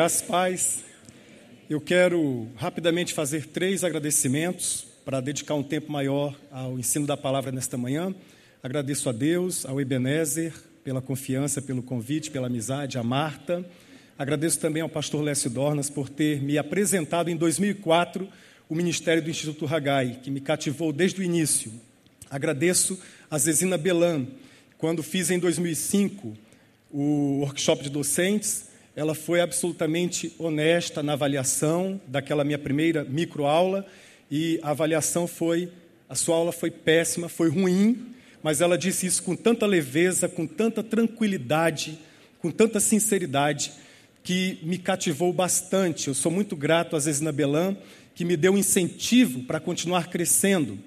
Graças pais. Eu quero rapidamente fazer três agradecimentos para dedicar um tempo maior ao ensino da palavra nesta manhã. Agradeço a Deus, ao Ebenezer, pela confiança, pelo convite, pela amizade, a Marta. Agradeço também ao pastor Lécio Dornas por ter me apresentado em 2004 o ministério do Instituto Ragai, que me cativou desde o início. Agradeço a Zezina Belan, quando fiz em 2005 o workshop de docentes, ela foi absolutamente honesta na avaliação daquela minha primeira microaula e a avaliação foi, a sua aula foi péssima, foi ruim, mas ela disse isso com tanta leveza, com tanta tranquilidade, com tanta sinceridade, que me cativou bastante. Eu sou muito grato às vezes que me deu incentivo para continuar crescendo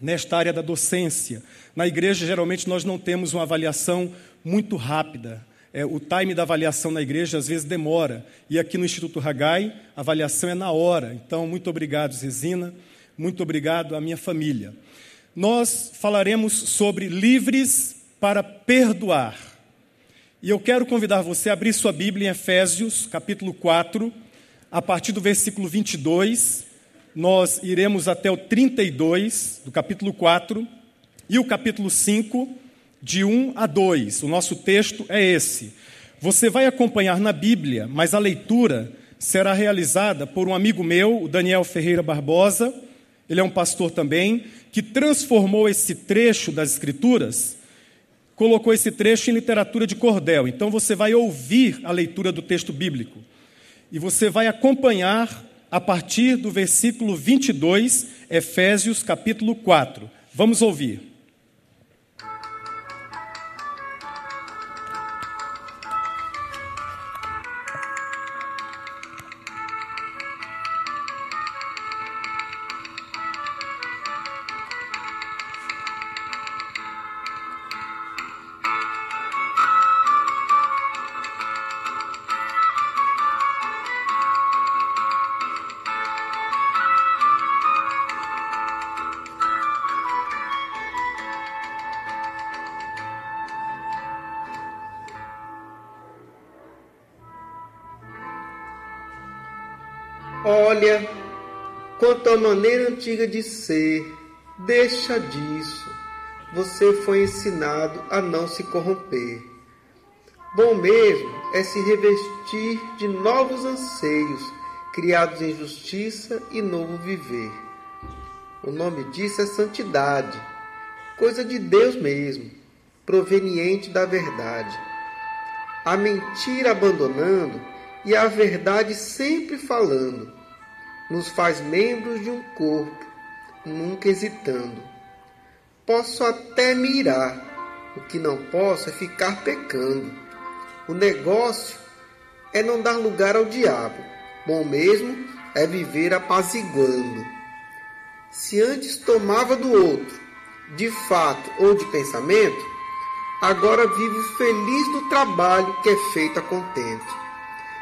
nesta área da docência. Na igreja, geralmente, nós não temos uma avaliação muito rápida. É, o time da avaliação na igreja às vezes demora. E aqui no Instituto Ragai, a avaliação é na hora. Então, muito obrigado, Zezina. Muito obrigado à minha família. Nós falaremos sobre livres para perdoar. E eu quero convidar você a abrir sua Bíblia em Efésios, capítulo 4, a partir do versículo 22 nós iremos até o 32 do capítulo 4 e o capítulo 5, de 1 a 2. O nosso texto é esse. Você vai acompanhar na Bíblia, mas a leitura será realizada por um amigo meu, o Daniel Ferreira Barbosa. Ele é um pastor também, que transformou esse trecho das Escrituras, colocou esse trecho em literatura de cordel. Então você vai ouvir a leitura do texto bíblico e você vai acompanhar a partir do versículo 22, Efésios capítulo 4. Vamos ouvir. Olha, quanto à maneira antiga de ser, deixa disso. Você foi ensinado a não se corromper. Bom mesmo é se revestir de novos anseios, criados em justiça e novo viver. O nome disso é santidade, coisa de Deus mesmo, proveniente da verdade. A mentira abandonando e a verdade sempre falando nos faz membros de um corpo, nunca hesitando. Posso até mirar, o que não posso é ficar pecando. O negócio é não dar lugar ao diabo. Bom mesmo é viver apaziguando. Se antes tomava do outro, de fato ou de pensamento, agora vive feliz do trabalho que é feito a contento.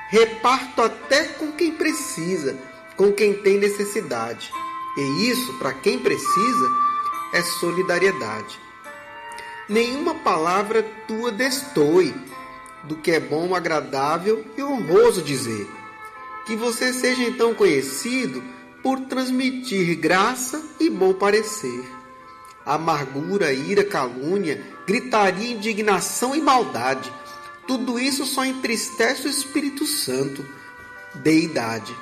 Reparto até com quem precisa, com quem tem necessidade. E isso, para quem precisa, é solidariedade. Nenhuma palavra tua destoe do que é bom, agradável e honroso dizer. Que você seja então conhecido por transmitir graça e bom parecer. Amargura, ira, calúnia, gritaria, indignação e maldade. Tudo isso só entristece o Espírito Santo, deidade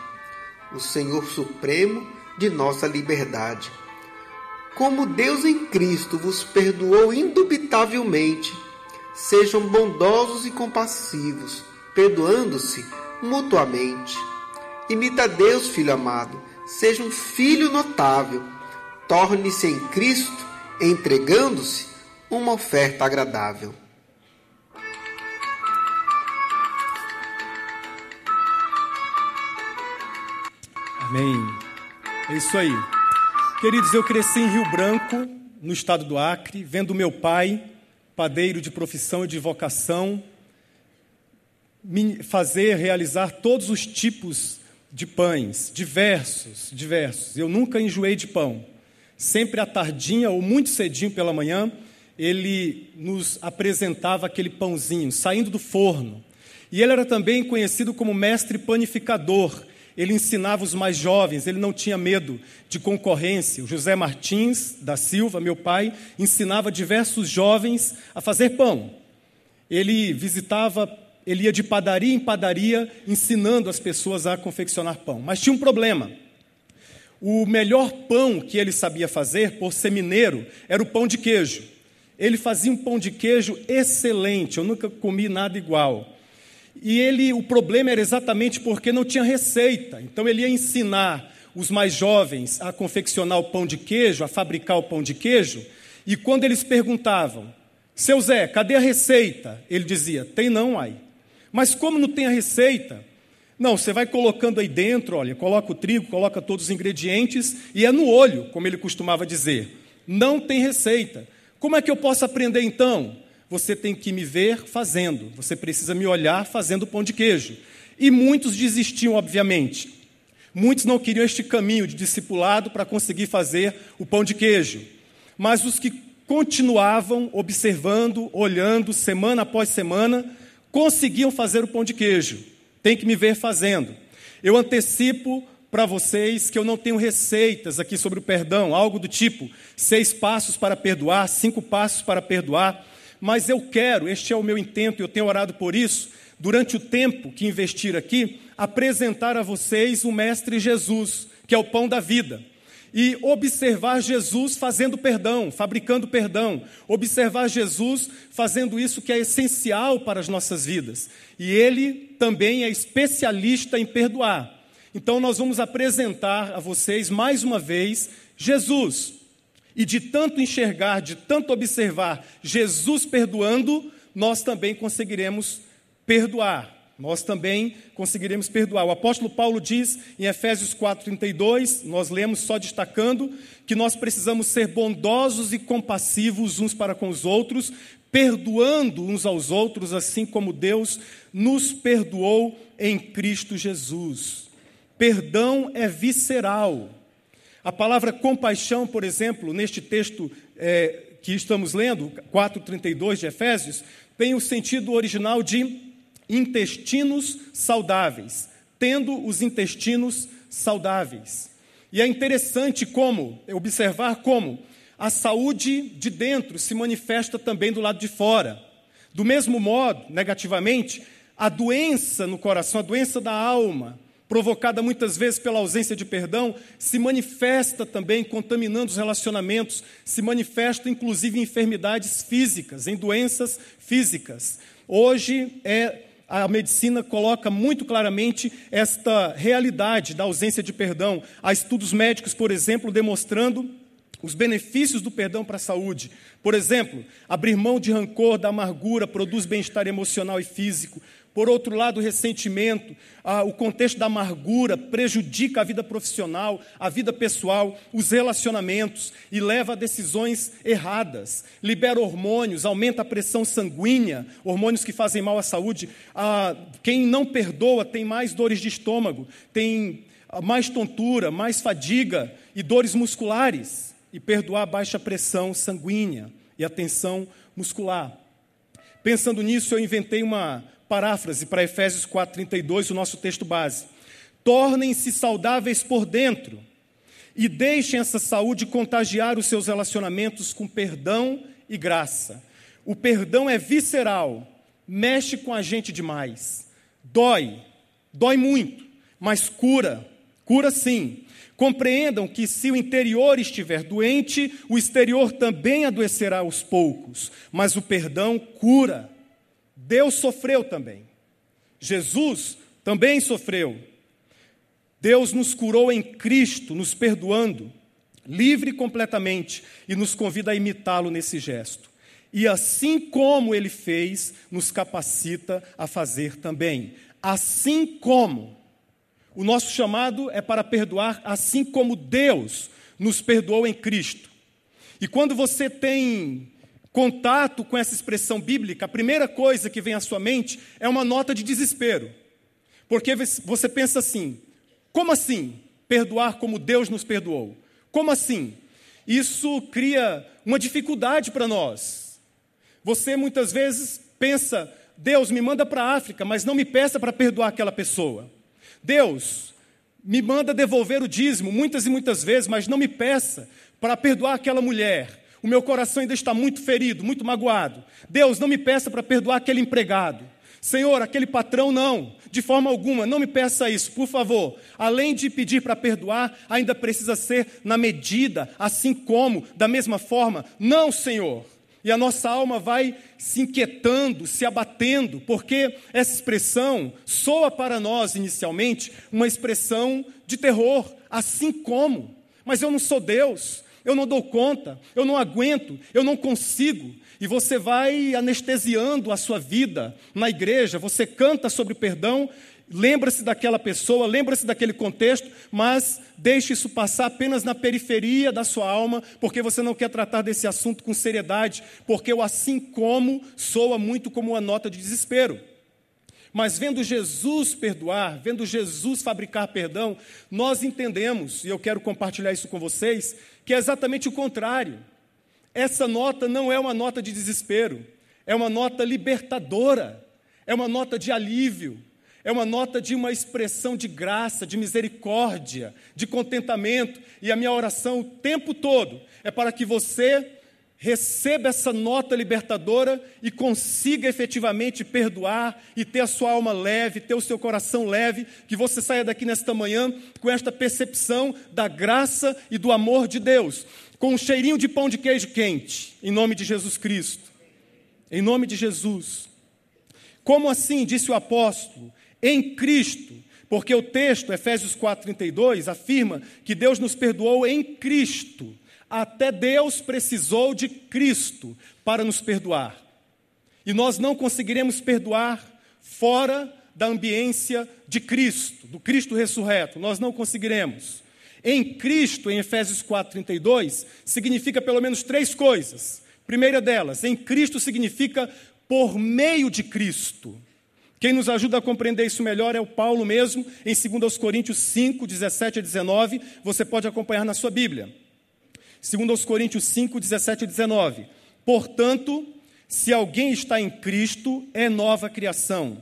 o Senhor Supremo de nossa liberdade. Como Deus em Cristo vos perdoou indubitavelmente, sejam bondosos e compassivos, perdoando-se mutuamente. Imita Deus, filho amado, seja um filho notável, torne-se em Cristo, entregando-se, uma oferta agradável. Amém. É isso aí. Queridos, eu cresci em Rio Branco, no estado do Acre, vendo meu pai, padeiro de profissão e de vocação, fazer, realizar todos os tipos de pães, diversos, diversos. Eu nunca enjoei de pão. Sempre à tardinha ou muito cedinho pela manhã, ele nos apresentava aquele pãozinho saindo do forno. E ele era também conhecido como mestre panificador. Ele ensinava os mais jovens, ele não tinha medo de concorrência. O José Martins da Silva, meu pai, ensinava diversos jovens a fazer pão. Ele visitava, ele ia de padaria em padaria ensinando as pessoas a confeccionar pão. Mas tinha um problema. O melhor pão que ele sabia fazer, por ser mineiro, era o pão de queijo. Ele fazia um pão de queijo excelente, eu nunca comi nada igual. E ele, o problema era exatamente porque não tinha receita. Então ele ia ensinar os mais jovens a confeccionar o pão de queijo, a fabricar o pão de queijo, e quando eles perguntavam: "Seu Zé, cadê a receita?" Ele dizia: "Tem não, aí". Mas como não tem a receita? Não, você vai colocando aí dentro, olha, coloca o trigo, coloca todos os ingredientes e é no olho, como ele costumava dizer. Não tem receita. Como é que eu posso aprender então? Você tem que me ver fazendo, você precisa me olhar fazendo pão de queijo. E muitos desistiam, obviamente. Muitos não queriam este caminho de discipulado para conseguir fazer o pão de queijo. Mas os que continuavam observando, olhando, semana após semana, conseguiam fazer o pão de queijo. Tem que me ver fazendo. Eu antecipo para vocês que eu não tenho receitas aqui sobre o perdão, algo do tipo seis passos para perdoar, cinco passos para perdoar mas eu quero, este é o meu intento, e eu tenho orado por isso, durante o tempo que investir aqui, apresentar a vocês o Mestre Jesus, que é o pão da vida. E observar Jesus fazendo perdão, fabricando perdão. Observar Jesus fazendo isso que é essencial para as nossas vidas. E ele também é especialista em perdoar. Então, nós vamos apresentar a vocês mais uma vez Jesus, e de tanto enxergar, de tanto observar Jesus perdoando, nós também conseguiremos perdoar. Nós também conseguiremos perdoar. O apóstolo Paulo diz em Efésios 4:32, nós lemos só destacando que nós precisamos ser bondosos e compassivos uns para com os outros, perdoando uns aos outros, assim como Deus nos perdoou em Cristo Jesus. Perdão é visceral. A palavra compaixão, por exemplo, neste texto é, que estamos lendo, 4,32 de Efésios, tem o sentido original de intestinos saudáveis, tendo os intestinos saudáveis. E é interessante como, observar como a saúde de dentro se manifesta também do lado de fora. Do mesmo modo, negativamente, a doença no coração, a doença da alma, provocada muitas vezes pela ausência de perdão, se manifesta também contaminando os relacionamentos, se manifesta inclusive em enfermidades físicas, em doenças físicas. Hoje é a medicina coloca muito claramente esta realidade da ausência de perdão. Há estudos médicos, por exemplo, demonstrando os benefícios do perdão para a saúde. Por exemplo, abrir mão de rancor, da amargura, produz bem-estar emocional e físico. Por outro lado, o ressentimento, ah, o contexto da amargura prejudica a vida profissional, a vida pessoal, os relacionamentos e leva a decisões erradas. Libera hormônios, aumenta a pressão sanguínea, hormônios que fazem mal à saúde. Ah, quem não perdoa tem mais dores de estômago, tem mais tontura, mais fadiga e dores musculares. E perdoar baixa a pressão sanguínea e a tensão muscular. Pensando nisso, eu inventei uma paráfrase para Efésios 4:32, o nosso texto base. Tornem-se saudáveis por dentro e deixem essa saúde contagiar os seus relacionamentos com perdão e graça. O perdão é visceral, mexe com a gente demais. Dói, dói muito, mas cura, cura sim. Compreendam que se o interior estiver doente, o exterior também adoecerá aos poucos, mas o perdão cura. Deus sofreu também. Jesus também sofreu. Deus nos curou em Cristo, nos perdoando, livre completamente, e nos convida a imitá-lo nesse gesto. E assim como ele fez, nos capacita a fazer também. Assim como. O nosso chamado é para perdoar, assim como Deus nos perdoou em Cristo. E quando você tem contato com essa expressão bíblica, a primeira coisa que vem à sua mente é uma nota de desespero. Porque você pensa assim: como assim perdoar como Deus nos perdoou? Como assim? Isso cria uma dificuldade para nós. Você muitas vezes pensa: Deus me manda para a África, mas não me peça para perdoar aquela pessoa. Deus me manda devolver o dízimo muitas e muitas vezes, mas não me peça para perdoar aquela mulher. O meu coração ainda está muito ferido, muito magoado. Deus, não me peça para perdoar aquele empregado. Senhor, aquele patrão não, de forma alguma, não me peça isso, por favor. Além de pedir para perdoar, ainda precisa ser na medida, assim como, da mesma forma. Não, Senhor. E a nossa alma vai se inquietando, se abatendo, porque essa expressão soa para nós inicialmente uma expressão de terror, assim como. Mas eu não sou Deus, eu não dou conta, eu não aguento, eu não consigo. E você vai anestesiando a sua vida na igreja, você canta sobre perdão, lembra-se daquela pessoa, lembra-se daquele contexto, mas deixe isso passar apenas na periferia da sua alma, porque você não quer tratar desse assunto com seriedade, porque o assim como soa muito como uma nota de desespero. Mas vendo Jesus perdoar, vendo Jesus fabricar perdão, nós entendemos, e eu quero compartilhar isso com vocês, que é exatamente o contrário. Essa nota não é uma nota de desespero, é uma nota libertadora, é uma nota de alívio, é uma nota de uma expressão de graça, de misericórdia, de contentamento. E a minha oração o tempo todo é para que você receba essa nota libertadora e consiga efetivamente perdoar e ter a sua alma leve, ter o seu coração leve, que você saia daqui nesta manhã com esta percepção da graça e do amor de Deus, com um cheirinho de pão de queijo quente, em nome de Jesus Cristo. Em nome de Jesus. Como assim, disse o apóstolo, em Cristo, porque o texto, Efésios 4,32, afirma que Deus nos perdoou em Cristo até Deus precisou de Cristo para nos perdoar. E nós não conseguiremos perdoar fora da ambiência de Cristo, do Cristo ressurreto. Nós não conseguiremos. Em Cristo, em Efésios 4:32, significa pelo menos três coisas. Primeira delas, em Cristo significa por meio de Cristo. Quem nos ajuda a compreender isso melhor é o Paulo mesmo, em 2 Coríntios 5, 17 a 19. Você pode acompanhar na sua Bíblia. Segundo aos Coríntios 5, 17 e 19. Portanto, se alguém está em Cristo, é nova criação.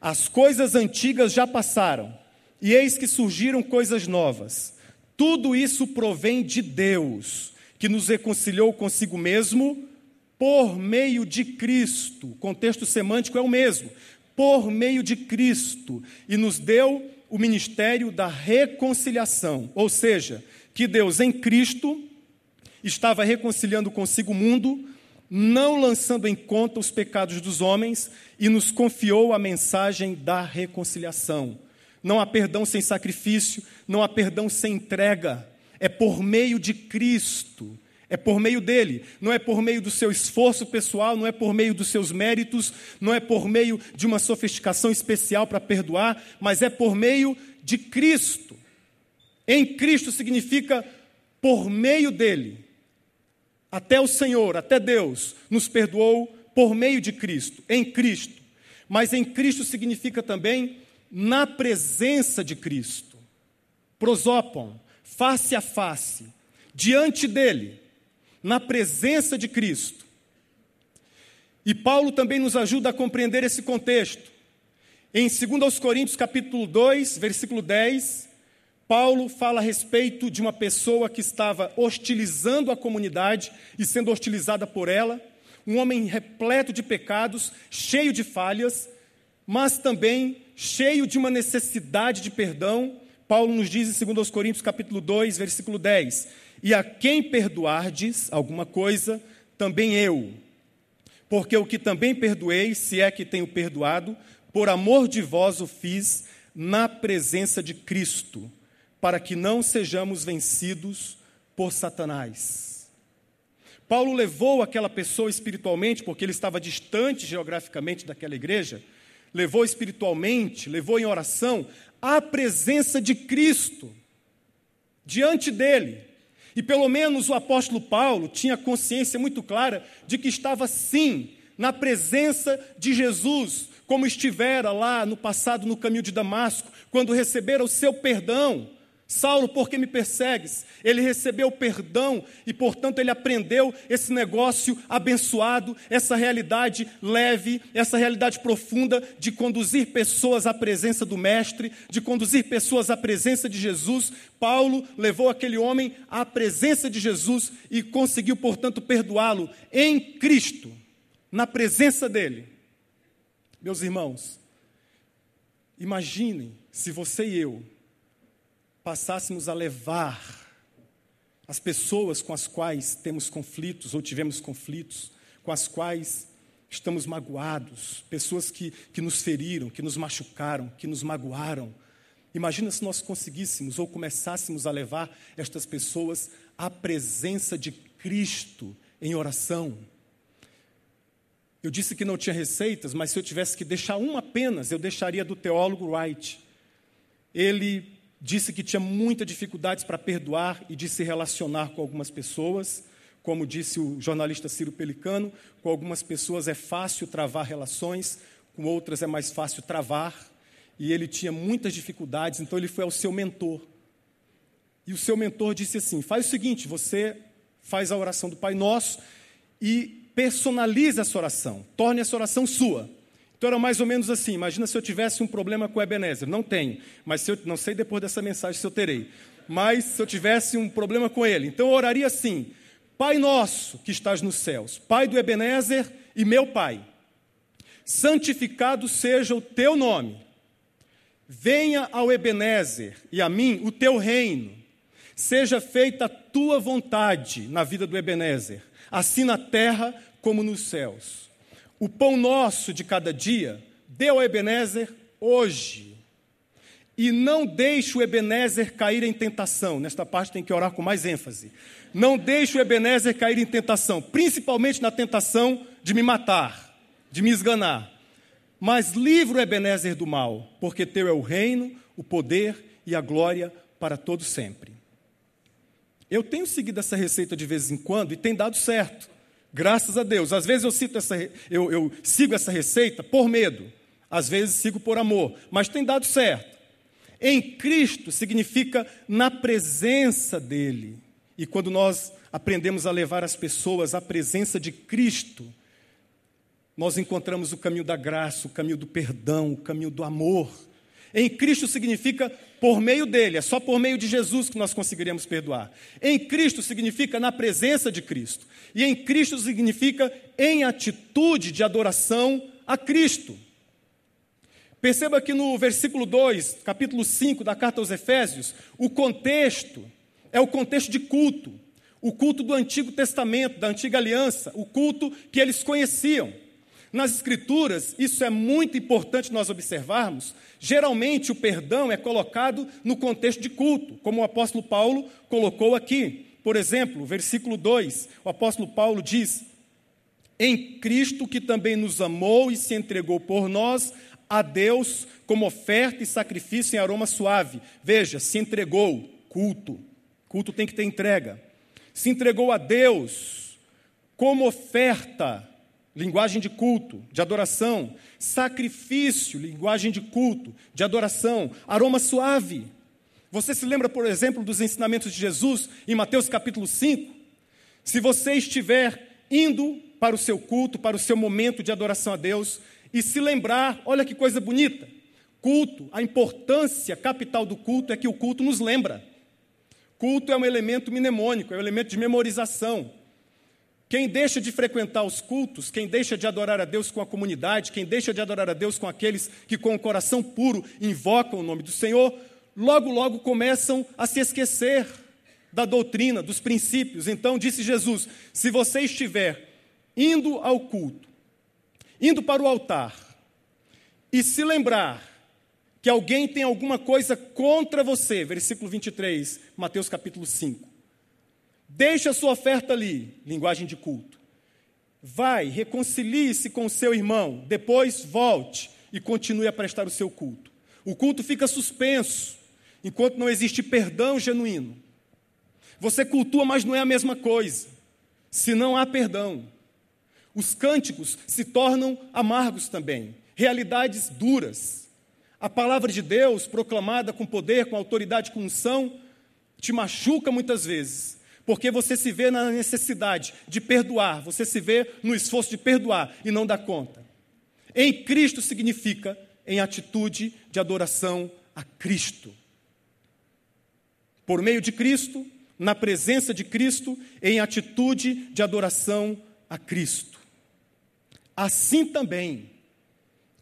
As coisas antigas já passaram, e eis que surgiram coisas novas. Tudo isso provém de Deus, que nos reconciliou consigo mesmo por meio de Cristo. O contexto semântico é o mesmo. Por meio de Cristo. E nos deu o ministério da reconciliação. Ou seja, que Deus em Cristo estava reconciliando consigo o mundo, não lançando em conta os pecados dos homens, e nos confiou a mensagem da reconciliação. Não há perdão sem sacrifício, não há perdão sem entrega. É por meio de Cristo, é por meio dele, não é por meio do seu esforço pessoal, não é por meio dos seus méritos, não é por meio de uma sofisticação especial para perdoar, mas é por meio de Cristo. Em Cristo significa por meio dele. Até o Senhor, até Deus, nos perdoou por meio de Cristo, em Cristo. Mas em Cristo significa também na presença de Cristo. Prosopon, face a face, diante dele, na presença de Cristo. E Paulo também nos ajuda a compreender esse contexto. Em 2 Coríntios capítulo 2, versículo 10, Paulo fala a respeito de uma pessoa que estava hostilizando a comunidade e sendo hostilizada por ela, um homem repleto de pecados, cheio de falhas, mas também cheio de uma necessidade de perdão. Paulo nos diz em 2 Coríntios capítulo 2, versículo 10: "E a quem perdoardes alguma coisa, também eu. Porque o que também perdoei, se é que tenho perdoado, por amor de vós o fiz na presença de Cristo." Para que não sejamos vencidos por Satanás. Paulo levou aquela pessoa espiritualmente, porque ele estava distante geograficamente daquela igreja, levou espiritualmente, levou em oração à presença de Cristo, diante dele. E pelo menos o apóstolo Paulo tinha consciência muito clara de que estava sim na presença de Jesus, como estivera lá no passado no caminho de Damasco, quando recebera o seu perdão Saulo, por que me persegues? Ele recebeu perdão e, portanto, ele aprendeu esse negócio abençoado, essa realidade leve, essa realidade profunda de conduzir pessoas à presença do Mestre, de conduzir pessoas à presença de Jesus. Paulo levou aquele homem à presença de Jesus e conseguiu, portanto, perdoá-lo em Cristo, na presença dele. Meus irmãos, imaginem se você e eu passássemos a levar as pessoas com as quais temos conflitos ou tivemos conflitos, com as quais estamos magoados, pessoas que, que nos feriram, que nos machucaram, que nos magoaram. Imagina se nós conseguíssemos ou começássemos a levar estas pessoas à presença de Cristo em oração. Eu disse que não tinha receitas, mas se eu tivesse que deixar uma apenas, eu deixaria do teólogo Wright. Ele disse que tinha muita dificuldades para perdoar e de se relacionar com algumas pessoas. Como disse o jornalista Ciro Pelicano, com algumas pessoas é fácil travar relações, com outras é mais fácil travar. E ele tinha muitas dificuldades, então ele foi ao seu mentor. E o seu mentor disse assim: faz o seguinte, você faz a oração do Pai Nosso e personalize essa oração, torne essa oração sua. Então era mais ou menos assim: imagina se eu tivesse um problema com o Ebenezer. Não tenho, mas eu, não sei depois dessa mensagem se eu terei. Mas se eu tivesse um problema com ele, então eu oraria assim: Pai nosso que estás nos céus, Pai do Ebenezer e meu Pai, santificado seja o teu nome. Venha ao Ebenezer e a mim o teu reino. Seja feita a tua vontade na vida do Ebenezer, assim na terra como nos céus. O pão nosso de cada dia, dê ao Ebenezer hoje. E não deixe o Ebenezer cair em tentação. Nesta parte tem que orar com mais ênfase. Não deixe o Ebenezer cair em tentação, principalmente na tentação de me matar, de me esganar. Mas livre o Ebenezer do mal, porque teu é o reino, o poder e a glória para todo sempre. Eu tenho seguido essa receita de vez em quando e tem dado certo. Graças a Deus. Às vezes eu, cito essa, eu, eu sigo essa receita por medo, às vezes sigo por amor, mas tem dado certo. Em Cristo significa na presença dEle. E quando nós aprendemos a levar as pessoas à presença de Cristo, nós encontramos o caminho da graça, o caminho do perdão, o caminho do amor. Em Cristo significa por meio dele, é só por meio de Jesus que nós conseguiremos perdoar. Em Cristo significa na presença de Cristo. E em Cristo significa em atitude de adoração a Cristo. Perceba que no versículo 2, capítulo 5 da carta aos Efésios, o contexto é o contexto de culto. O culto do Antigo Testamento, da Antiga Aliança, o culto que eles conheciam. Nas Escrituras, isso é muito importante nós observarmos. Geralmente, o perdão é colocado no contexto de culto, como o apóstolo Paulo colocou aqui. Por exemplo, versículo 2, o apóstolo Paulo diz: Em Cristo que também nos amou e se entregou por nós a Deus como oferta e sacrifício em aroma suave. Veja, se entregou, culto. Culto tem que ter entrega. Se entregou a Deus como oferta linguagem de culto, de adoração, sacrifício, linguagem de culto, de adoração, aroma suave. Você se lembra, por exemplo, dos ensinamentos de Jesus em Mateus capítulo 5? Se você estiver indo para o seu culto, para o seu momento de adoração a Deus, e se lembrar, olha que coisa bonita, culto, a importância capital do culto é que o culto nos lembra. Culto é um elemento mnemônico, é um elemento de memorização. Quem deixa de frequentar os cultos, quem deixa de adorar a Deus com a comunidade, quem deixa de adorar a Deus com aqueles que com o coração puro invocam o nome do Senhor, logo, logo começam a se esquecer da doutrina, dos princípios. Então disse Jesus: se você estiver indo ao culto, indo para o altar, e se lembrar que alguém tem alguma coisa contra você, versículo 23, Mateus capítulo 5. Deixe a sua oferta ali, linguagem de culto. Vai, reconcilie-se com o seu irmão, depois volte e continue a prestar o seu culto. O culto fica suspenso enquanto não existe perdão genuíno. Você cultua, mas não é a mesma coisa. Se não há perdão, os cânticos se tornam amargos também, realidades duras. A palavra de Deus, proclamada com poder, com autoridade, com unção, te machuca muitas vezes, porque você se vê na necessidade de perdoar, você se vê no esforço de perdoar e não dá conta. Em Cristo significa em atitude de adoração a Cristo. Por meio de Cristo, na presença de Cristo, em atitude de adoração a Cristo. Assim também,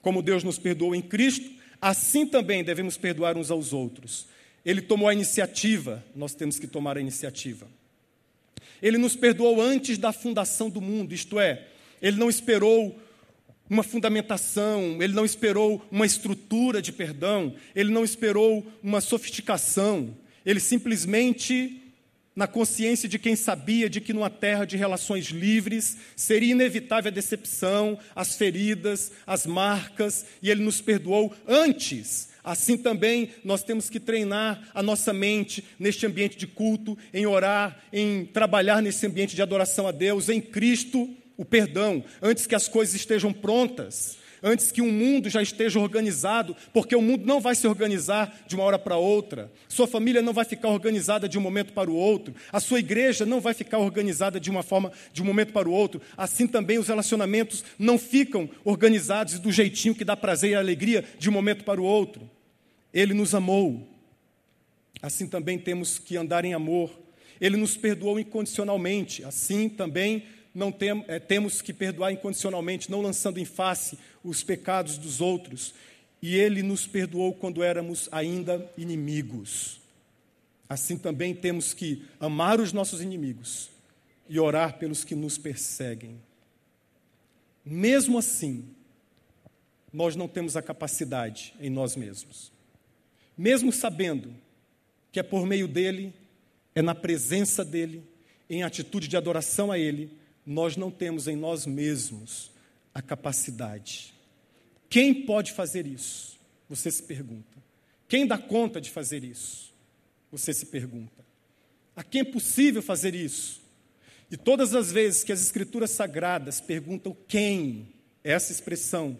como Deus nos perdoou em Cristo, assim também devemos perdoar uns aos outros. Ele tomou a iniciativa, nós temos que tomar a iniciativa. Ele nos perdoou antes da fundação do mundo, isto é, ele não esperou uma fundamentação, ele não esperou uma estrutura de perdão, ele não esperou uma sofisticação, ele simplesmente, na consciência de quem sabia de que numa terra de relações livres seria inevitável a decepção, as feridas, as marcas, e ele nos perdoou antes. Assim também nós temos que treinar a nossa mente neste ambiente de culto, em orar, em trabalhar nesse ambiente de adoração a Deus, em Cristo o perdão, antes que as coisas estejam prontas, antes que o mundo já esteja organizado, porque o mundo não vai se organizar de uma hora para outra, sua família não vai ficar organizada de um momento para o outro, a sua igreja não vai ficar organizada de uma forma de um momento para o outro, assim também os relacionamentos não ficam organizados do jeitinho que dá prazer e alegria de um momento para o outro. Ele nos amou, assim também temos que andar em amor. Ele nos perdoou incondicionalmente, assim também não tem, é, temos que perdoar incondicionalmente, não lançando em face os pecados dos outros. E Ele nos perdoou quando éramos ainda inimigos. Assim também temos que amar os nossos inimigos e orar pelos que nos perseguem. Mesmo assim, nós não temos a capacidade em nós mesmos. Mesmo sabendo que é por meio dele, é na presença dele, em atitude de adoração a ele, nós não temos em nós mesmos a capacidade. Quem pode fazer isso? Você se pergunta. Quem dá conta de fazer isso? Você se pergunta. A quem é possível fazer isso? E todas as vezes que as Escrituras Sagradas perguntam quem, essa expressão,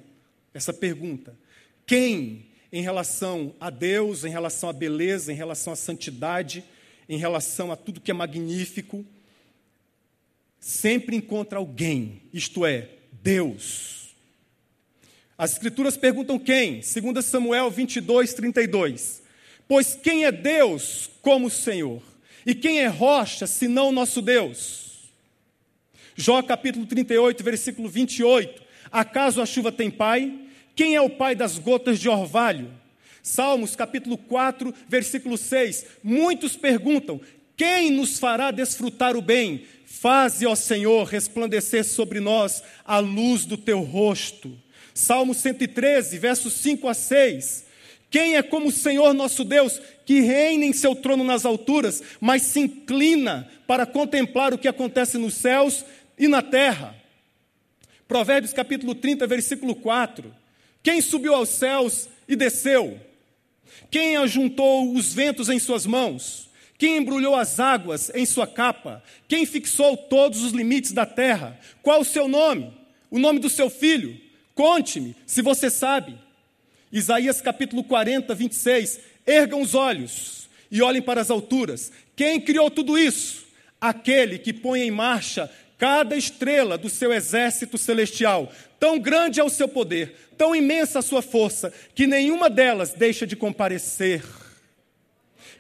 essa pergunta, quem em relação a Deus, em relação à beleza, em relação à santidade, em relação a tudo que é magnífico, sempre encontra alguém, isto é, Deus. As Escrituras perguntam quem? 2 Samuel 22, 32. Pois quem é Deus como o Senhor? E quem é rocha senão nosso Deus? Jó capítulo 38, versículo 28. Acaso a chuva tem pai? Quem é o pai das gotas de orvalho? Salmos capítulo 4, versículo 6. Muitos perguntam: quem nos fará desfrutar o bem? Faze, ó Senhor, resplandecer sobre nós a luz do teu rosto. Salmo 113, versos 5 a 6. Quem é como o Senhor nosso Deus, que reina em seu trono nas alturas, mas se inclina para contemplar o que acontece nos céus e na terra? Provérbios capítulo 30, versículo 4. Quem subiu aos céus e desceu? Quem ajuntou os ventos em suas mãos? Quem embrulhou as águas em sua capa? Quem fixou todos os limites da terra? Qual o seu nome? O nome do seu filho? Conte-me, se você sabe. Isaías capítulo 40, 26. Ergam os olhos e olhem para as alturas. Quem criou tudo isso? Aquele que põe em marcha cada estrela do seu exército celestial. Tão grande é o seu poder, tão imensa a sua força, que nenhuma delas deixa de comparecer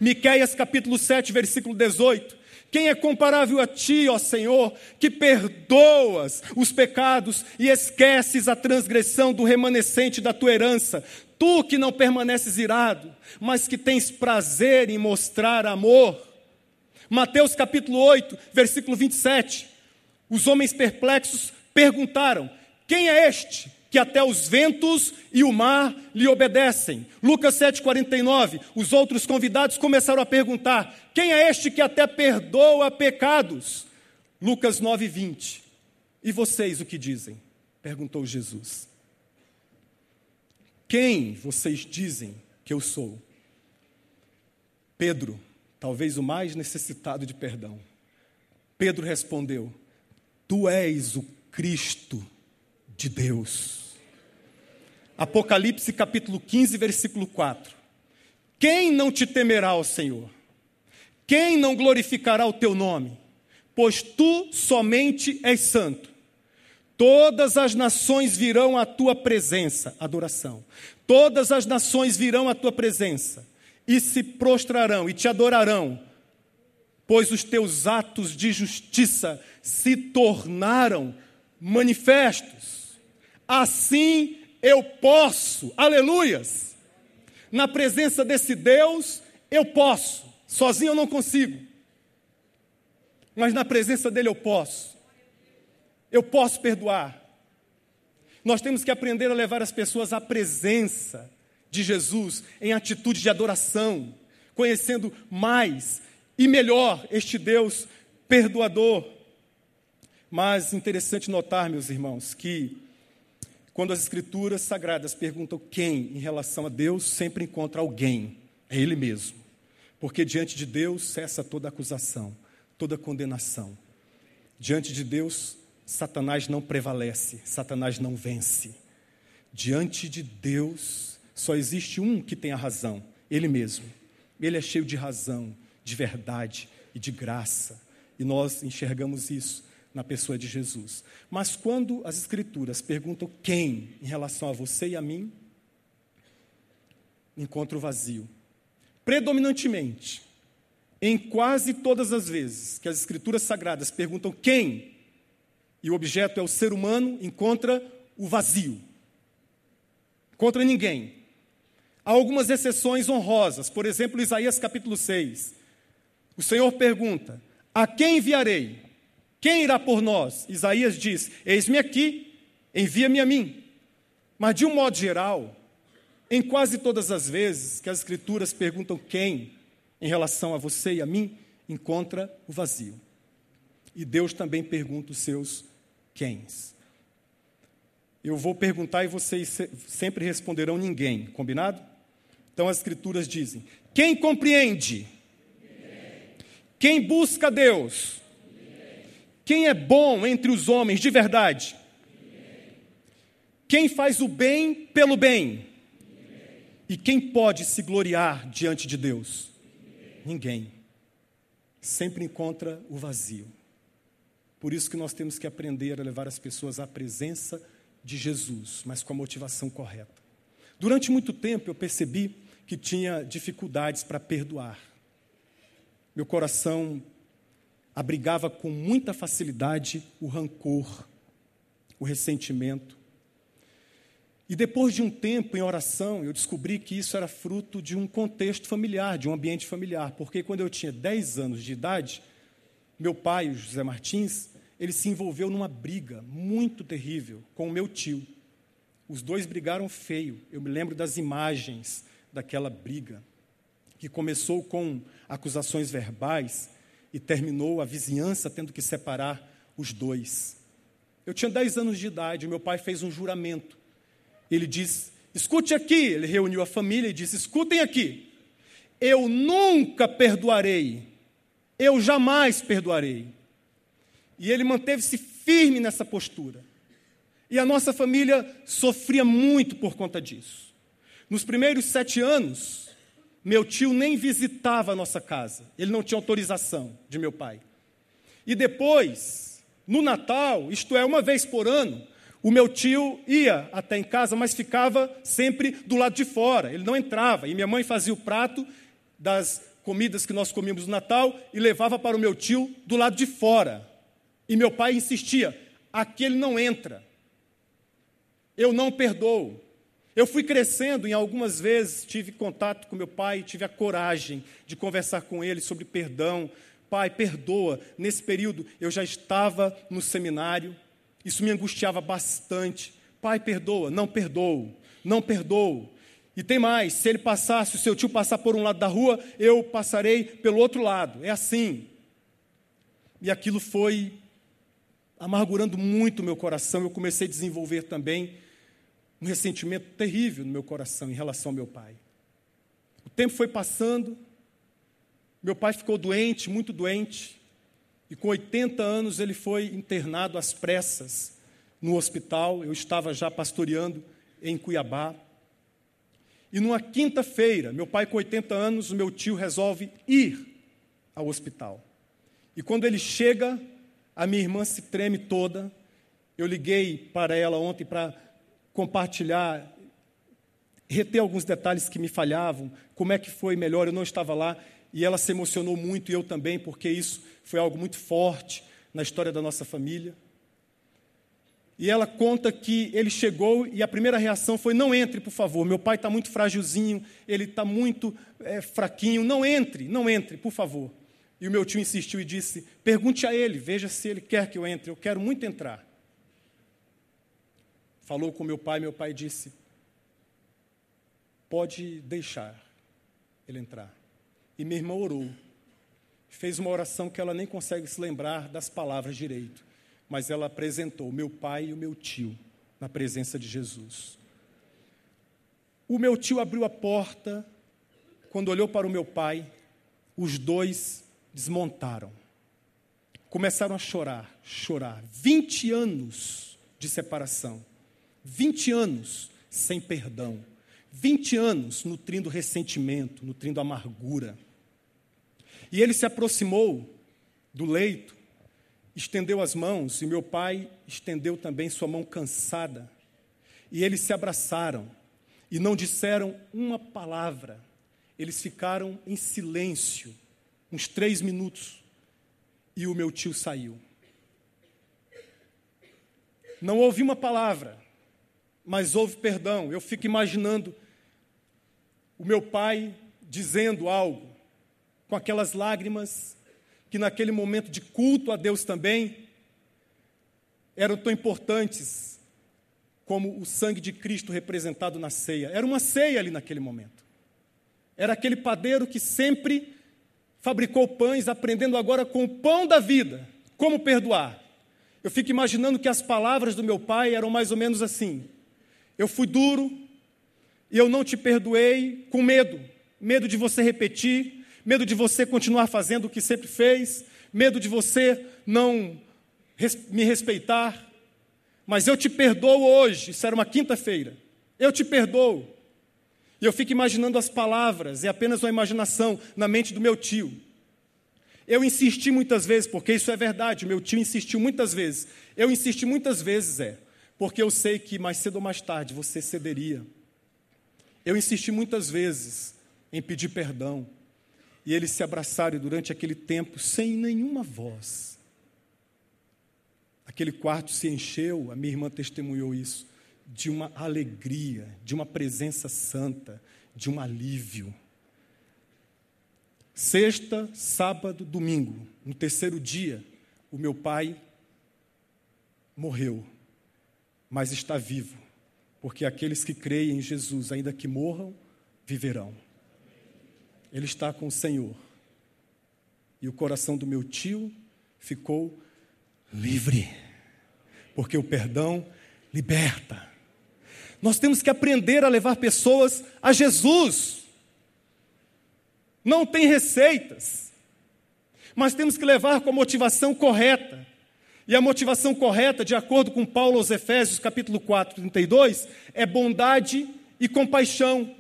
Miqueias capítulo 7, versículo 18. Quem é comparável a ti, ó Senhor, que perdoas os pecados e esqueces a transgressão do remanescente da tua herança? Tu que não permaneces irado, mas que tens prazer em mostrar amor. Mateus capítulo 8, versículo 27. Os homens perplexos perguntaram: Quem é este que até os ventos e o mar lhe obedecem. Lucas 7,49. Os outros convidados começaram a perguntar: quem é este que até perdoa pecados? Lucas 9,20. E vocês o que dizem? perguntou Jesus. Quem vocês dizem que eu sou? Pedro, talvez o mais necessitado de perdão. Pedro respondeu: Tu és o Cristo de Deus. Apocalipse capítulo 15, versículo 4. Quem não te temerá, ó Senhor? Quem não glorificará o teu nome? Pois tu somente és santo. Todas as nações virão à tua presença, adoração. Todas as nações virão à tua presença e se prostrarão e te adorarão, pois os teus atos de justiça se tornaram manifestos. Assim eu posso, aleluias, na presença desse Deus, eu posso, sozinho eu não consigo, mas na presença dele eu posso, eu posso perdoar. Nós temos que aprender a levar as pessoas à presença de Jesus em atitude de adoração, conhecendo mais e melhor este Deus perdoador. Mas interessante notar, meus irmãos, que quando as escrituras sagradas perguntam quem em relação a Deus, sempre encontra alguém, é Ele mesmo. Porque diante de Deus cessa toda acusação, toda condenação. Diante de Deus, Satanás não prevalece, Satanás não vence. Diante de Deus, só existe um que tem a razão, Ele mesmo. Ele é cheio de razão, de verdade e de graça. E nós enxergamos isso na pessoa de Jesus. Mas quando as Escrituras perguntam quem em relação a você e a mim, encontra o vazio. Predominantemente, em quase todas as vezes que as Escrituras sagradas perguntam quem, e o objeto é o ser humano, encontra o vazio. Contra ninguém. Há algumas exceções honrosas, por exemplo, Isaías capítulo 6. O Senhor pergunta: A quem enviarei? Quem irá por nós? Isaías diz: Eis-me aqui, envia-me a mim. Mas de um modo geral, em quase todas as vezes que as Escrituras perguntam quem em relação a você e a mim, encontra o vazio. E Deus também pergunta os seus quens. Eu vou perguntar e vocês sempre responderão ninguém, combinado? Então as Escrituras dizem: quem compreende? Quem busca Deus? Quem é bom entre os homens de verdade? Quem faz o bem pelo bem? E quem pode se gloriar diante de Deus? Ninguém. Sempre encontra o vazio. Por isso que nós temos que aprender a levar as pessoas à presença de Jesus, mas com a motivação correta. Durante muito tempo eu percebi que tinha dificuldades para perdoar. Meu coração abrigava com muita facilidade o rancor, o ressentimento. E depois de um tempo em oração, eu descobri que isso era fruto de um contexto familiar, de um ambiente familiar, porque quando eu tinha 10 anos de idade, meu pai, José Martins, ele se envolveu numa briga muito terrível com o meu tio. Os dois brigaram feio. Eu me lembro das imagens daquela briga que começou com acusações verbais e terminou a vizinhança tendo que separar os dois. Eu tinha 10 anos de idade, meu pai fez um juramento. Ele disse: Escute aqui. Ele reuniu a família e disse: Escutem aqui. Eu nunca perdoarei. Eu jamais perdoarei. E ele manteve-se firme nessa postura. E a nossa família sofria muito por conta disso. Nos primeiros sete anos, meu tio nem visitava a nossa casa, ele não tinha autorização de meu pai. E depois, no Natal, isto é, uma vez por ano, o meu tio ia até em casa, mas ficava sempre do lado de fora, ele não entrava. E minha mãe fazia o prato das comidas que nós comíamos no Natal e levava para o meu tio do lado de fora. E meu pai insistia: aqui ele não entra. Eu não perdoo. Eu fui crescendo, em algumas vezes tive contato com meu pai, tive a coragem de conversar com ele sobre perdão. Pai, perdoa. Nesse período eu já estava no seminário, isso me angustiava bastante. Pai, perdoa. Não perdoo, não perdoo. E tem mais: se ele passar, se o seu tio passar por um lado da rua, eu passarei pelo outro lado. É assim. E aquilo foi amargurando muito o meu coração. Eu comecei a desenvolver também um ressentimento terrível no meu coração em relação ao meu pai. O tempo foi passando, meu pai ficou doente, muito doente, e com 80 anos ele foi internado às pressas no hospital. Eu estava já pastoreando em Cuiabá. E numa quinta-feira, meu pai com 80 anos, meu tio resolve ir ao hospital. E quando ele chega, a minha irmã se treme toda. Eu liguei para ela ontem para compartilhar, reter alguns detalhes que me falhavam, como é que foi melhor, eu não estava lá, e ela se emocionou muito, e eu também, porque isso foi algo muito forte na história da nossa família. E ela conta que ele chegou e a primeira reação foi: não entre, por favor. Meu pai está muito frágilzinho, ele está muito é, fraquinho. Não entre, não entre, por favor. E o meu tio insistiu e disse: pergunte a ele, veja se ele quer que eu entre. Eu quero muito entrar. Falou com meu pai, meu pai disse: pode deixar ele entrar. E minha irmã orou. Fez uma oração que ela nem consegue se lembrar das palavras direito mas ela apresentou meu pai e o meu tio na presença de Jesus. O meu tio abriu a porta, quando olhou para o meu pai, os dois desmontaram. Começaram a chorar, chorar. 20 anos de separação. 20 anos sem perdão. 20 anos nutrindo ressentimento, nutrindo amargura. E ele se aproximou do leito estendeu as mãos e meu pai estendeu também sua mão cansada. E eles se abraçaram e não disseram uma palavra. Eles ficaram em silêncio, uns três minutos, e o meu tio saiu. Não ouvi uma palavra, mas houve perdão. Eu fico imaginando o meu pai dizendo algo, com aquelas lágrimas que naquele momento de culto a Deus também eram tão importantes como o sangue de Cristo representado na ceia. Era uma ceia ali naquele momento. Era aquele padeiro que sempre fabricou pães, aprendendo agora com o pão da vida, como perdoar. Eu fico imaginando que as palavras do meu pai eram mais ou menos assim: Eu fui duro e eu não te perdoei com medo, medo de você repetir, medo de você continuar fazendo o que sempre fez, medo de você não me respeitar. Mas eu te perdoo hoje, isso era uma quinta-feira. Eu te perdoo. E eu fico imaginando as palavras, é apenas uma imaginação na mente do meu tio. Eu insisti muitas vezes, porque isso é verdade, meu tio insistiu muitas vezes. Eu insisti muitas vezes, é, porque eu sei que mais cedo ou mais tarde você cederia. Eu insisti muitas vezes em pedir perdão. E eles se abraçaram durante aquele tempo sem nenhuma voz. Aquele quarto se encheu, a minha irmã testemunhou isso, de uma alegria, de uma presença santa, de um alívio. Sexta, sábado, domingo, no terceiro dia, o meu pai morreu, mas está vivo, porque aqueles que creem em Jesus, ainda que morram, viverão ele está com o Senhor. E o coração do meu tio ficou livre, porque o perdão liberta. Nós temos que aprender a levar pessoas a Jesus. Não tem receitas, mas temos que levar com a motivação correta. E a motivação correta, de acordo com Paulo aos Efésios, capítulo 4, 32, é bondade e compaixão.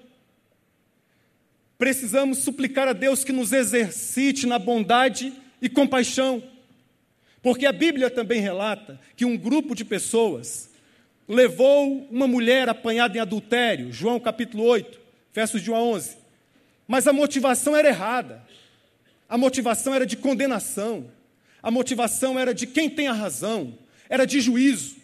Precisamos suplicar a Deus que nos exercite na bondade e compaixão. Porque a Bíblia também relata que um grupo de pessoas levou uma mulher apanhada em adultério, João capítulo 8, versos de 1 a 11. Mas a motivação era errada. A motivação era de condenação. A motivação era de quem tem a razão, era de juízo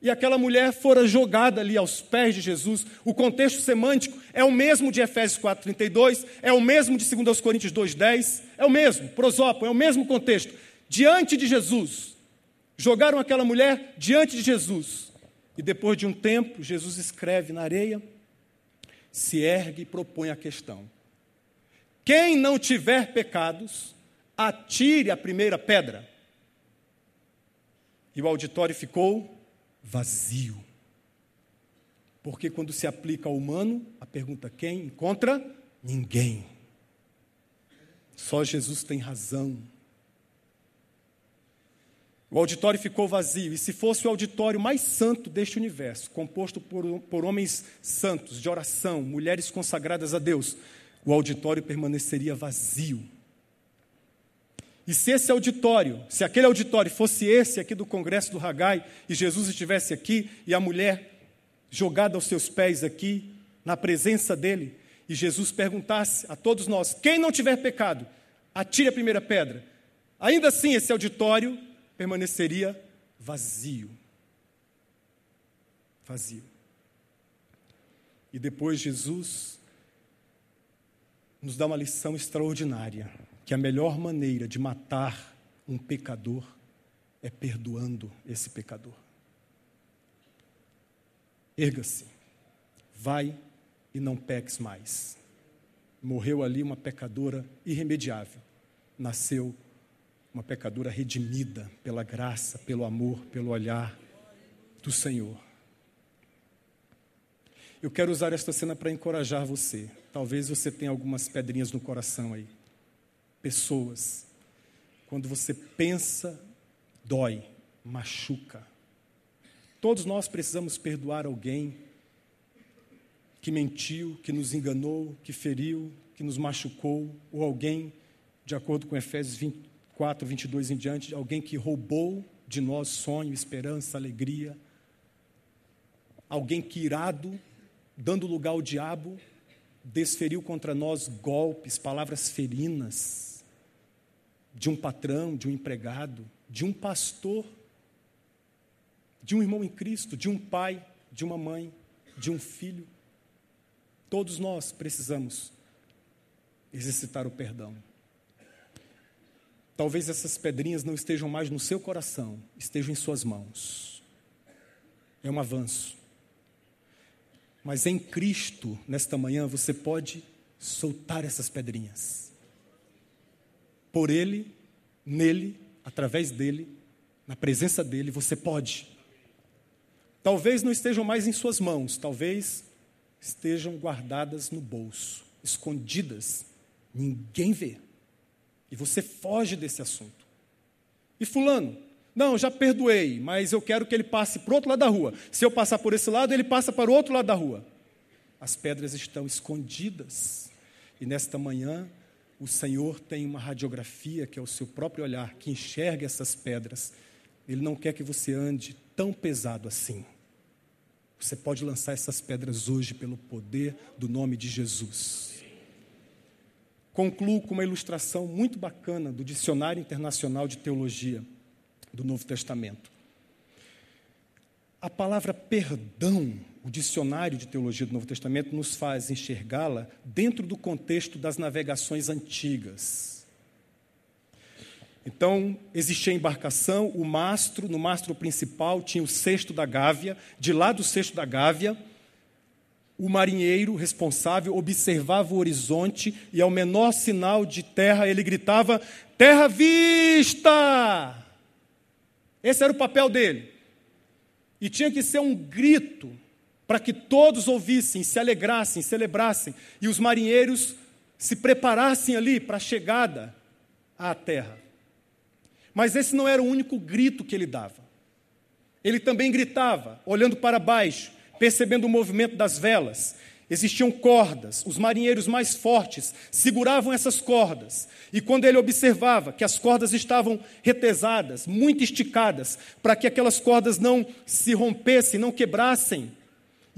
e aquela mulher fora jogada ali aos pés de Jesus. O contexto semântico é o mesmo de Efésios 4:32, é o mesmo de 2 Coríntios 2:10, é o mesmo, prosópolis, é o mesmo contexto. Diante de Jesus. Jogaram aquela mulher diante de Jesus. E depois de um tempo, Jesus escreve na areia, se ergue e propõe a questão. Quem não tiver pecados, atire a primeira pedra. E o auditório ficou vazio. Porque quando se aplica ao humano, a pergunta quem encontra? Ninguém. Só Jesus tem razão. O auditório ficou vazio, e se fosse o auditório mais santo deste universo, composto por, por homens santos, de oração, mulheres consagradas a Deus, o auditório permaneceria vazio. E se esse auditório, se aquele auditório fosse esse aqui do Congresso do Ragai, e Jesus estivesse aqui, e a mulher jogada aos seus pés aqui, na presença dele, e Jesus perguntasse a todos nós: quem não tiver pecado, atire a primeira pedra. Ainda assim, esse auditório permaneceria vazio. Vazio. E depois Jesus nos dá uma lição extraordinária, que a melhor maneira de matar um pecador é perdoando esse pecador. Erga-se, vai e não peques mais. Morreu ali uma pecadora irremediável, nasceu uma pecadora redimida pela graça, pelo amor, pelo olhar do Senhor. Eu quero usar esta cena para encorajar você. Talvez você tenha algumas pedrinhas no coração aí. Pessoas. Quando você pensa, dói, machuca. Todos nós precisamos perdoar alguém que mentiu, que nos enganou, que feriu, que nos machucou, ou alguém, de acordo com Efésios 24, 22 em diante, alguém que roubou de nós sonho, esperança, alegria, alguém que irado dando lugar ao diabo, desferiu contra nós golpes, palavras ferinas, de um patrão, de um empregado, de um pastor, de um irmão em Cristo, de um pai, de uma mãe, de um filho. Todos nós precisamos exercitar o perdão. Talvez essas pedrinhas não estejam mais no seu coração, estejam em suas mãos. É um avanço. Mas em Cristo, nesta manhã, você pode soltar essas pedrinhas. Por Ele, nele, através dele, na presença dele, você pode. Talvez não estejam mais em suas mãos, talvez estejam guardadas no bolso, escondidas, ninguém vê. E você foge desse assunto. E Fulano, não, já perdoei, mas eu quero que ele passe para o outro lado da rua. Se eu passar por esse lado, ele passa para o outro lado da rua. As pedras estão escondidas. E nesta manhã, o Senhor tem uma radiografia, que é o seu próprio olhar, que enxerga essas pedras. Ele não quer que você ande tão pesado assim. Você pode lançar essas pedras hoje pelo poder do nome de Jesus. Concluo com uma ilustração muito bacana do Dicionário Internacional de Teologia do Novo Testamento. A palavra perdão, o dicionário de teologia do Novo Testamento, nos faz enxergá-la dentro do contexto das navegações antigas. Então, existia a embarcação, o mastro, no mastro principal tinha o cesto da gávea, de lá do cesto da gávea, o marinheiro responsável observava o horizonte e, ao menor sinal de terra, ele gritava: Terra vista! Esse era o papel dele. E tinha que ser um grito para que todos ouvissem, se alegrassem, celebrassem, e os marinheiros se preparassem ali para a chegada à terra. Mas esse não era o único grito que ele dava. Ele também gritava, olhando para baixo, percebendo o movimento das velas, Existiam cordas, os marinheiros mais fortes seguravam essas cordas, e quando ele observava que as cordas estavam retesadas, muito esticadas, para que aquelas cordas não se rompessem, não quebrassem,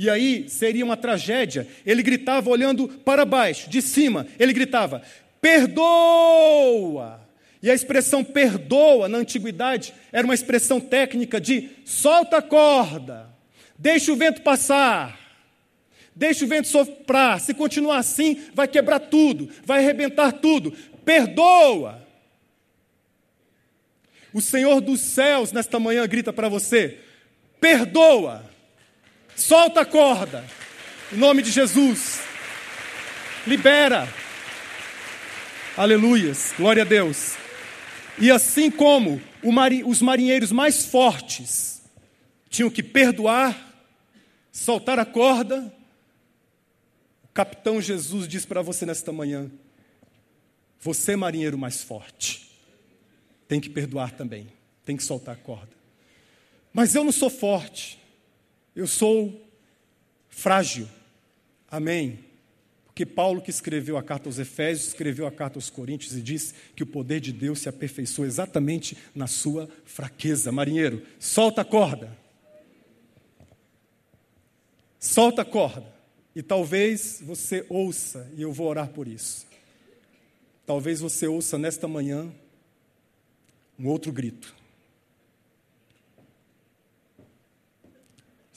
e aí seria uma tragédia, ele gritava olhando para baixo, de cima, ele gritava: perdoa! E a expressão perdoa na antiguidade era uma expressão técnica de solta a corda, deixa o vento passar. Deixa o vento soprar. Se continuar assim, vai quebrar tudo, vai arrebentar tudo. Perdoa. O Senhor dos céus, nesta manhã, grita para você: perdoa. Solta a corda. Em nome de Jesus. Libera. Aleluias. Glória a Deus. E assim como os marinheiros mais fortes tinham que perdoar, soltar a corda, capitão Jesus diz para você nesta manhã: você, marinheiro mais forte, tem que perdoar também, tem que soltar a corda. Mas eu não sou forte, eu sou frágil. Amém. Porque Paulo, que escreveu a carta aos Efésios, escreveu a carta aos Coríntios e disse que o poder de Deus se aperfeiçoa exatamente na sua fraqueza. Marinheiro, solta a corda. Solta a corda. E talvez você ouça, e eu vou orar por isso. Talvez você ouça nesta manhã um outro grito.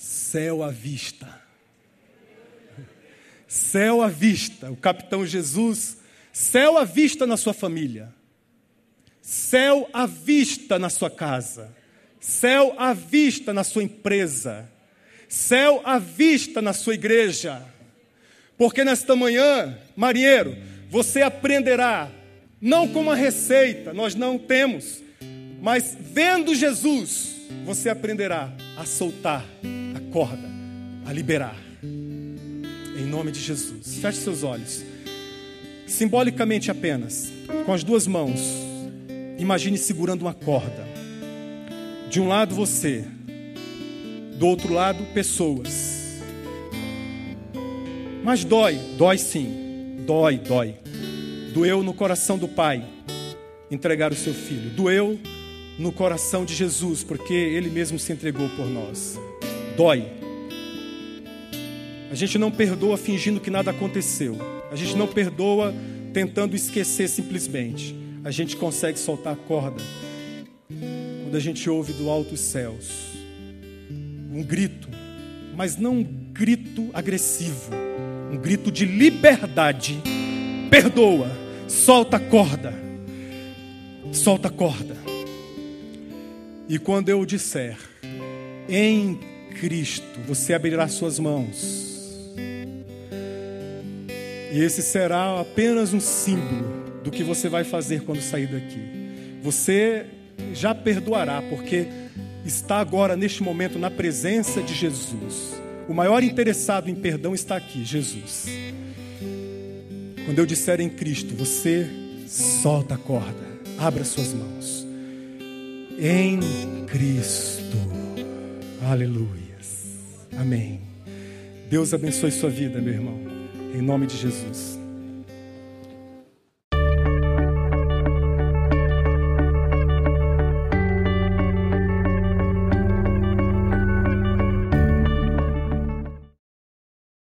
Céu à vista. Céu à vista. O capitão Jesus, céu à vista na sua família. Céu à vista na sua casa. Céu à vista na sua empresa. Céu à vista na sua igreja. Porque nesta manhã, marinheiro, você aprenderá, não com uma receita, nós não temos, mas vendo Jesus, você aprenderá a soltar corda, a liberar. Em nome de Jesus. Feche seus olhos. Simbolicamente apenas, com as duas mãos, imagine segurando uma corda. De um lado você, do outro lado pessoas. Mas dói, dói sim. Dói, dói. Doeu no coração do pai entregar o seu filho. Doeu no coração de Jesus, porque Ele mesmo se entregou por nós. Dói. A gente não perdoa fingindo que nada aconteceu. A gente não perdoa tentando esquecer simplesmente. A gente consegue soltar a corda quando a gente ouve do alto céus um grito, mas não um grito agressivo, um grito de liberdade. Perdoa, solta a corda, solta a corda. E quando eu disser, em Cristo, você abrirá suas mãos. E esse será apenas um símbolo do que você vai fazer quando sair daqui. Você já perdoará, porque está agora, neste momento, na presença de Jesus. O maior interessado em perdão está aqui, Jesus. Quando eu disser em Cristo, você solta a corda, abra suas mãos em Cristo. Aleluias. Amém. Deus abençoe sua vida, meu irmão. Em nome de Jesus.